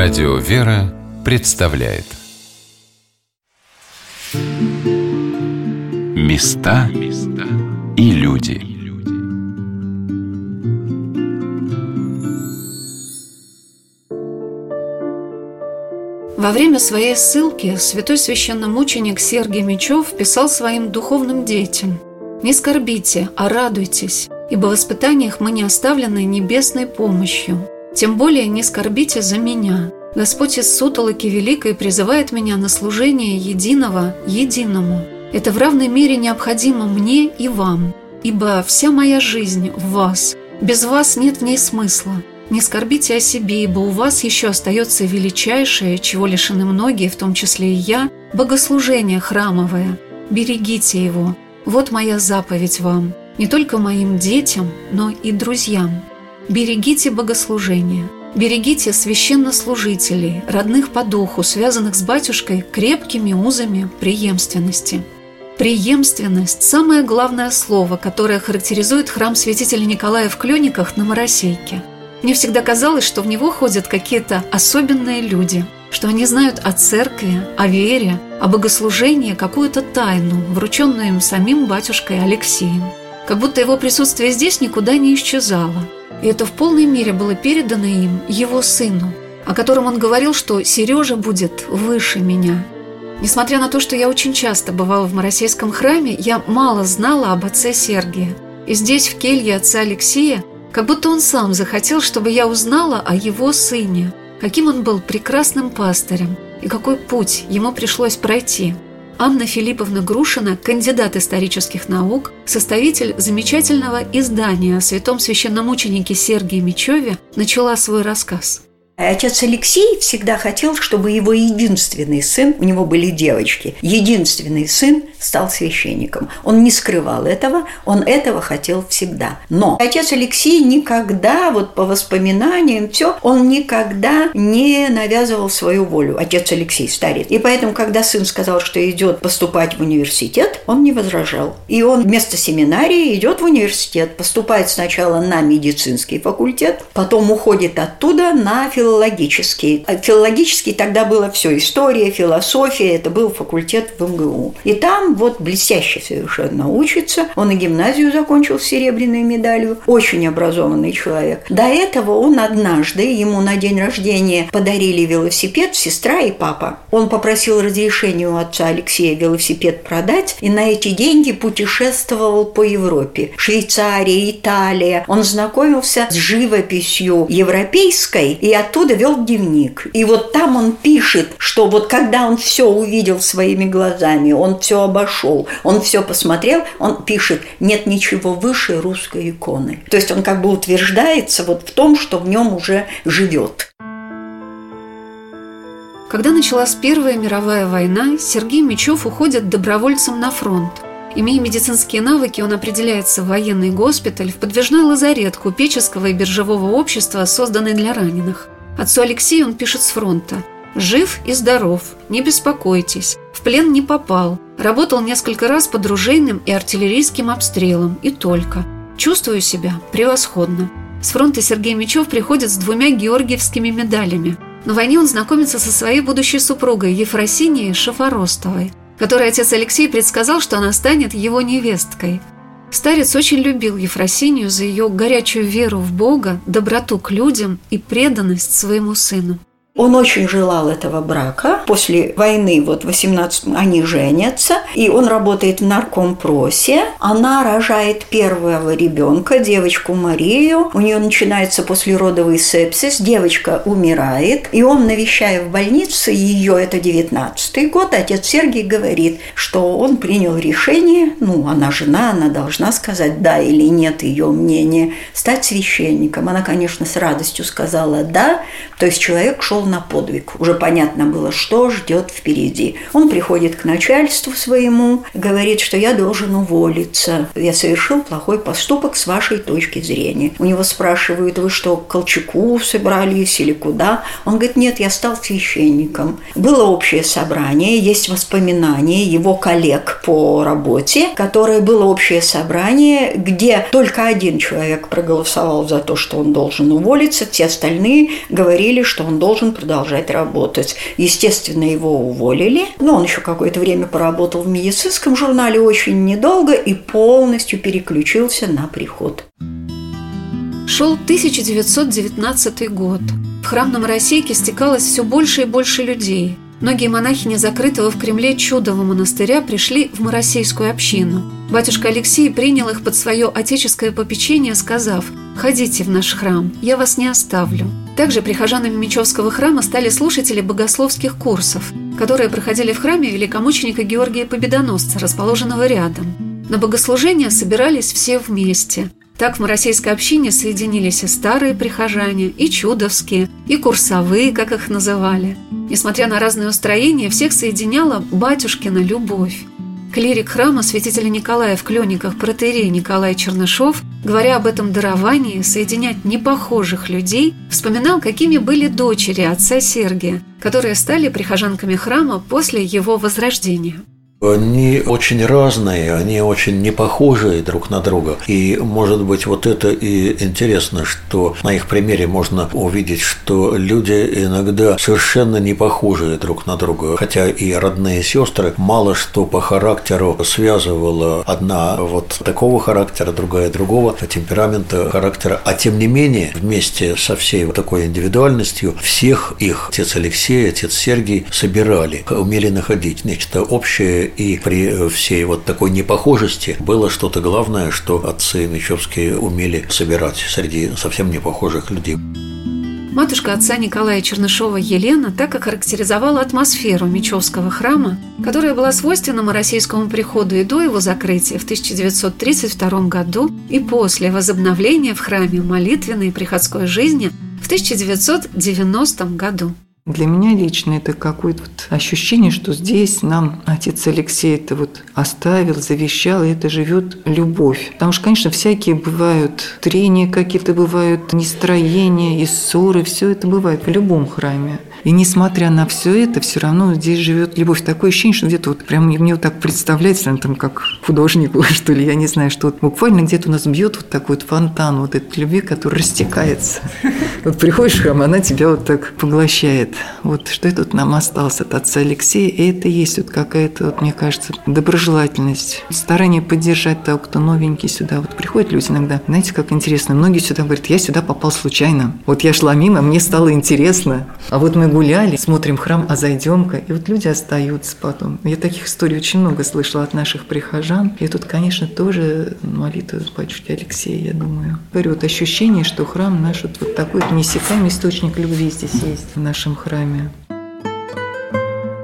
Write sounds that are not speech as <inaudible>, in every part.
Радио «Вера» представляет Места и люди Во время своей ссылки святой священномученик Сергий Мечев писал своим духовным детям «Не скорбите, а радуйтесь, ибо в испытаниях мы не оставлены небесной помощью. Тем более не скорбите за меня. Господь из сутолоки великой призывает меня на служение единого единому. Это в равной мере необходимо мне и вам, ибо вся моя жизнь в вас. Без вас нет в ней смысла. Не скорбите о себе, ибо у вас еще остается величайшее, чего лишены многие, в том числе и я, богослужение храмовое. Берегите его. Вот моя заповедь вам не только моим детям, но и друзьям. Берегите богослужения, берегите священнослужителей, родных по духу, связанных с батюшкой крепкими узами преемственности. Преемственность – самое главное слово, которое характеризует храм святителя Николая в Клёниках на Моросейке. Мне всегда казалось, что в него ходят какие-то особенные люди, что они знают о церкви, о вере, о богослужении какую-то тайну, врученную им самим батюшкой Алексеем как будто его присутствие здесь никуда не исчезало. И это в полной мере было передано им его сыну, о котором он говорил, что Сережа будет выше меня. Несмотря на то, что я очень часто бывала в Моросейском храме, я мало знала об отце Сергия. И здесь, в келье отца Алексея, как будто он сам захотел, чтобы я узнала о его сыне, каким он был прекрасным пастырем и какой путь ему пришлось пройти – Анна Филипповна Грушина, кандидат исторических наук, составитель замечательного издания о святом священномученике Сергии Мечеве, начала свой рассказ – Отец Алексей всегда хотел, чтобы его единственный сын, у него были девочки, единственный сын стал священником. Он не скрывал этого, он этого хотел всегда. Но отец Алексей никогда, вот по воспоминаниям, все, он никогда не навязывал свою волю. Отец Алексей старец. И поэтому, когда сын сказал, что идет поступать в университет, он не возражал. И он вместо семинарии идет в университет, поступает сначала на медицинский факультет, потом уходит оттуда на филологию филологический. А филологический тогда было все. История, философия. Это был факультет в МГУ. И там вот блестяще совершенно учится. Он и гимназию закончил с серебряной медалью. Очень образованный человек. До этого он однажды, ему на день рождения подарили велосипед сестра и папа. Он попросил разрешения у отца Алексея велосипед продать. И на эти деньги путешествовал по Европе. Швейцария, Италия. Он знакомился с живописью европейской и оттуда оттуда вел дневник. И вот там он пишет, что вот когда он все увидел своими глазами, он все обошел, он все посмотрел, он пишет, нет ничего выше русской иконы. То есть он как бы утверждается вот в том, что в нем уже живет. Когда началась Первая мировая война, Сергей Мечев уходит добровольцем на фронт. Имея медицинские навыки, он определяется в военный госпиталь, в подвижной лазарет купеческого и биржевого общества, созданный для раненых – Отцу Алексею он пишет с фронта. «Жив и здоров, не беспокойтесь, в плен не попал, работал несколько раз под ружейным и артиллерийским обстрелом, и только. Чувствую себя превосходно». С фронта Сергей Мечев приходит с двумя георгиевскими медалями. На войне он знакомится со своей будущей супругой Ефросинией Шафоростовой, которой отец Алексей предсказал, что она станет его невесткой – Старец очень любил Ефросинию за ее горячую веру в Бога, доброту к людям и преданность своему сыну. Он очень желал этого брака. После войны, вот 18 они женятся, и он работает в наркомпросе. Она рожает первого ребенка, девочку Марию. У нее начинается послеродовый сепсис, девочка умирает, и он, навещая в больнице ее, это 19 год, отец Сергий говорит, что он принял решение, ну, она жена, она должна сказать да или нет ее мнение, стать священником. Она, конечно, с радостью сказала да, то есть человек шел на подвиг. Уже понятно было, что ждет впереди. Он приходит к начальству своему, говорит, что я должен уволиться. Я совершил плохой поступок с вашей точки зрения. У него спрашивают, вы что, к Колчаку собрались или куда? Он говорит, нет, я стал священником. Было общее собрание, есть воспоминания его коллег по работе, которое было общее собрание, где только один человек проголосовал за то, что он должен уволиться, все остальные говорили, что он должен продолжать работать. Естественно, его уволили, но он еще какое-то время поработал в медицинском журнале очень недолго и полностью переключился на приход. Шел 1919 год. В храм на Моросейке стекалось все больше и больше людей. Многие монахини закрытого в Кремле чудового монастыря пришли в Моросейскую общину. Батюшка Алексей принял их под свое отеческое попечение, сказав «Ходите в наш храм, я вас не оставлю». Также прихожанами Мечевского храма стали слушатели богословских курсов, которые проходили в храме великомученика Георгия Победоносца, расположенного рядом. На богослужение собирались все вместе. Так в Моросейской общине соединились и старые прихожане, и чудовские, и курсовые, как их называли. Несмотря на разные устроения, всех соединяла батюшкина любовь. Клирик храма святителя Николая в Клёниках протерей Николай Чернышов, говоря об этом даровании соединять непохожих людей, вспоминал, какими были дочери отца Сергия, которые стали прихожанками храма после его возрождения. Они очень разные, они очень не похожие друг на друга. И, может быть, вот это и интересно, что на их примере можно увидеть, что люди иногда совершенно не похожие друг на друга. Хотя и родные сестры мало что по характеру связывало. Одна вот такого характера, другая другого темперамента, характера. А тем не менее, вместе со всей вот такой индивидуальностью, всех их отец Алексей, отец Сергий собирали, умели находить нечто общее и при всей вот такой непохожести было что-то главное, что отцы Мечевские умели собирать среди совсем непохожих людей. Матушка отца Николая Чернышова Елена так охарактеризовала атмосферу Мечевского храма, которая была свойственна российскому приходу и до его закрытия в 1932 году и после возобновления в храме молитвенной и приходской жизни в 1990 году. Для меня лично это какое-то вот ощущение, что здесь нам отец Алексей это вот оставил, завещал, и это живет любовь. Потому что, конечно, всякие бывают трения какие-то бывают, нестроения и ссоры, все это бывает в любом храме. И несмотря на все это, все равно здесь живет любовь. Такое ощущение, что где-то вот прям мне вот так представляется, там как художнику, <laughs> что ли, я не знаю, что вот буквально где-то у нас бьет вот такой вот фонтан вот этой любви, который растекается. <laughs> Вот приходишь в храм, она тебя вот так поглощает. Вот что это вот нам осталось от отца Алексея, и это есть вот какая-то, вот, мне кажется, доброжелательность, старание поддержать того, кто новенький сюда. Вот приходят люди иногда, знаете, как интересно, многие сюда говорят, я сюда попал случайно. Вот я шла мимо, мне стало интересно. А вот мы гуляли, смотрим храм, а зайдем-ка. И вот люди остаются потом. Я таких историй очень много слышала от наших прихожан. И тут, конечно, тоже молитва батюшки Алексея, я думаю. Говорю, вот ощущение, что храм наш вот, вот такой вот неиссякаемый источник любви здесь есть в нашем храме.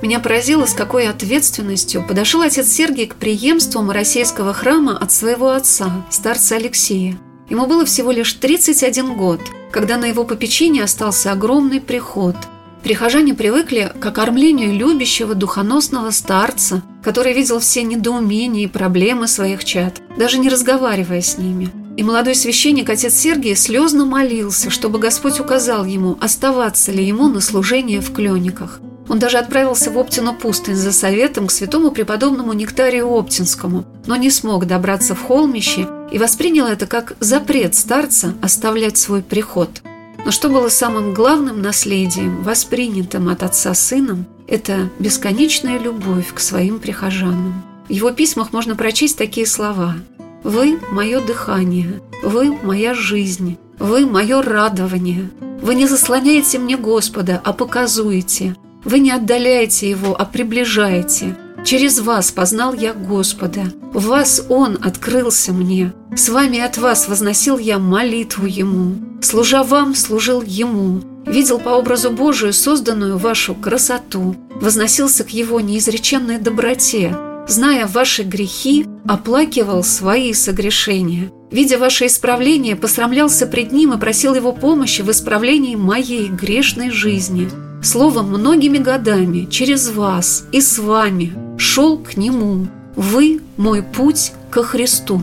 Меня поразило, с какой ответственностью подошел отец Сергий к преемству российского храма от своего отца, старца Алексея. Ему было всего лишь 31 год, когда на его попечении остался огромный приход – Прихожане привыкли к окормлению любящего духоносного старца, который видел все недоумения и проблемы своих чад, даже не разговаривая с ними. И молодой священник, отец Сергий, слезно молился, чтобы Господь указал ему, оставаться ли ему на служение в Клениках. Он даже отправился в Оптину пустынь за советом к святому преподобному Нектарию Оптинскому, но не смог добраться в холмище и воспринял это как запрет старца оставлять свой приход – но что было самым главным наследием, воспринятым от отца сыном, это бесконечная любовь к своим прихожанам. В его письмах можно прочесть такие слова. «Вы – мое дыхание, вы – моя жизнь, вы – мое радование, вы не заслоняете мне Господа, а показуете, вы не отдаляете Его, а приближаете, Через вас познал я Господа. В вас Он открылся мне. С вами от вас возносил я молитву Ему. Служа вам, служил Ему. Видел по образу Божию созданную вашу красоту. Возносился к Его неизреченной доброте. Зная ваши грехи, оплакивал свои согрешения. Видя ваше исправление, посрамлялся пред Ним и просил Его помощи в исправлении моей грешной жизни. Словом, многими годами через вас и с вами шел к Нему. Вы – мой путь ко Христу.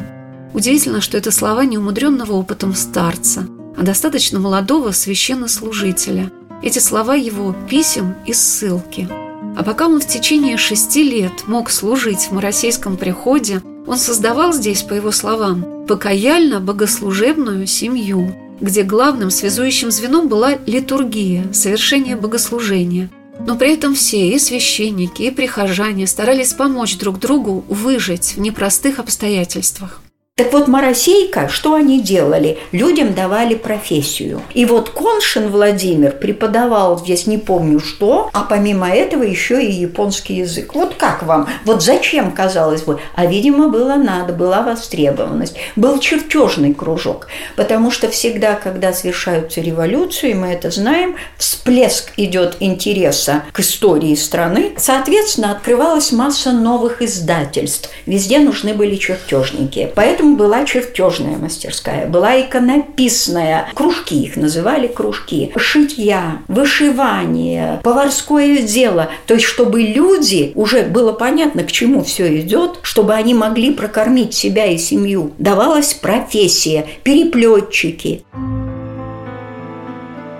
Удивительно, что это слова неумудренного опытом старца, а достаточно молодого священнослужителя. Эти слова его писем и ссылки. А пока он в течение шести лет мог служить в Моросейском приходе, он создавал здесь, по его словам, покаяльно-богослужебную семью – где главным связующим звеном была литургия, совершение богослужения. Но при этом все, и священники, и прихожане старались помочь друг другу выжить в непростых обстоятельствах. Так вот, Моросейка, что они делали? Людям давали профессию. И вот Коншин Владимир преподавал здесь не помню что, а помимо этого еще и японский язык. Вот как вам? Вот зачем, казалось бы? А, видимо, было надо, была востребованность. Был чертежный кружок. Потому что всегда, когда совершаются революции, мы это знаем, всплеск идет интереса к истории страны. Соответственно, открывалась масса новых издательств. Везде нужны были чертежники. Поэтому Поэтому была чертежная мастерская, была иконописная, кружки их называли кружки, шитья, вышивание, поварское дело. То есть, чтобы люди, уже было понятно, к чему все идет, чтобы они могли прокормить себя и семью. Давалась профессия, переплетчики.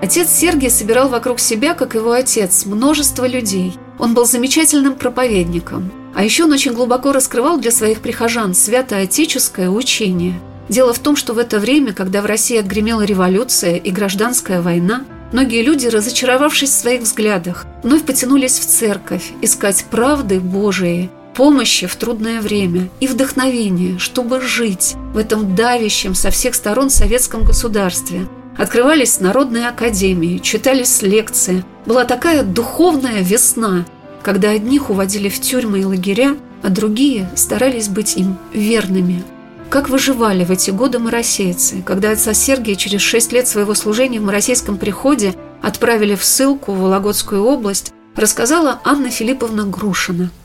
Отец Сергий собирал вокруг себя, как его отец, множество людей. Он был замечательным проповедником – а еще он очень глубоко раскрывал для своих прихожан святоотеческое учение. Дело в том, что в это время, когда в России отгремела революция и гражданская война, многие люди, разочаровавшись в своих взглядах, вновь потянулись в церковь искать правды Божией, помощи в трудное время и вдохновения, чтобы жить в этом давящем со всех сторон советском государстве. Открывались народные академии, читались лекции. Была такая духовная весна – когда одних уводили в тюрьмы и лагеря, а другие старались быть им верными. Как выживали в эти годы моросейцы, когда отца Сергия через шесть лет своего служения в Моросейском приходе отправили в ссылку в Вологодскую область, рассказала Анна Филипповна Грушина –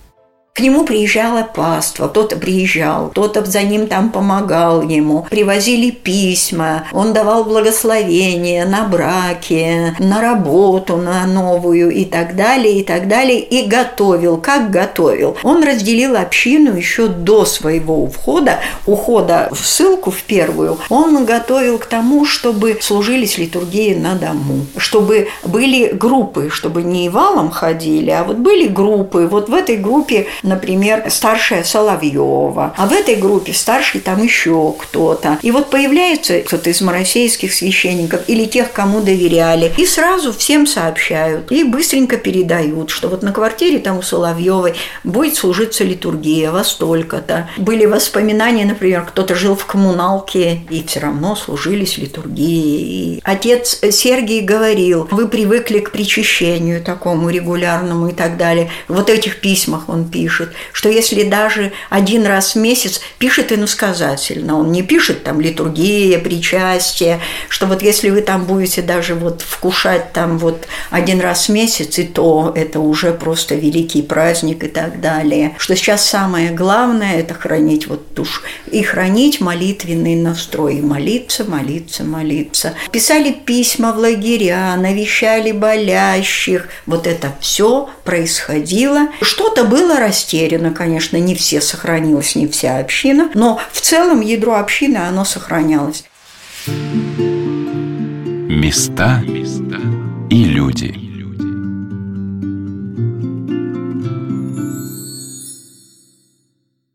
к нему приезжало паство, кто-то приезжал, кто-то за ним там помогал ему. Привозили письма, он давал благословение на браки, на работу, на новую и так далее, и так далее. И готовил. Как готовил? Он разделил общину еще до своего ухода, ухода в ссылку в первую. Он готовил к тому, чтобы служились литургии на дому, чтобы были группы, чтобы не валом ходили, а вот были группы. Вот в этой группе например, старшая Соловьева, а в этой группе старший там еще кто-то. И вот появляется кто-то из моросейских священников или тех, кому доверяли, и сразу всем сообщают, и быстренько передают, что вот на квартире там у Соловьевой будет служиться литургия во столько-то. Были воспоминания, например, кто-то жил в коммуналке, и все равно служились литургии. И отец Сергий говорил, вы привыкли к причащению такому регулярному и так далее. Вот этих письмах он пишет пишет, что если даже один раз в месяц пишет иносказательно, он не пишет там литургия, причастие, что вот если вы там будете даже вот вкушать там вот один раз в месяц, и то это уже просто великий праздник и так далее. Что сейчас самое главное – это хранить вот душ и хранить молитвенный настрой, и молиться, молиться, молиться. Писали письма в лагеря, навещали болящих. Вот это все происходило. Что-то было растеряно растеряно, конечно, не все сохранилось, не вся община, но в целом ядро общины, оно сохранялось. Места и люди.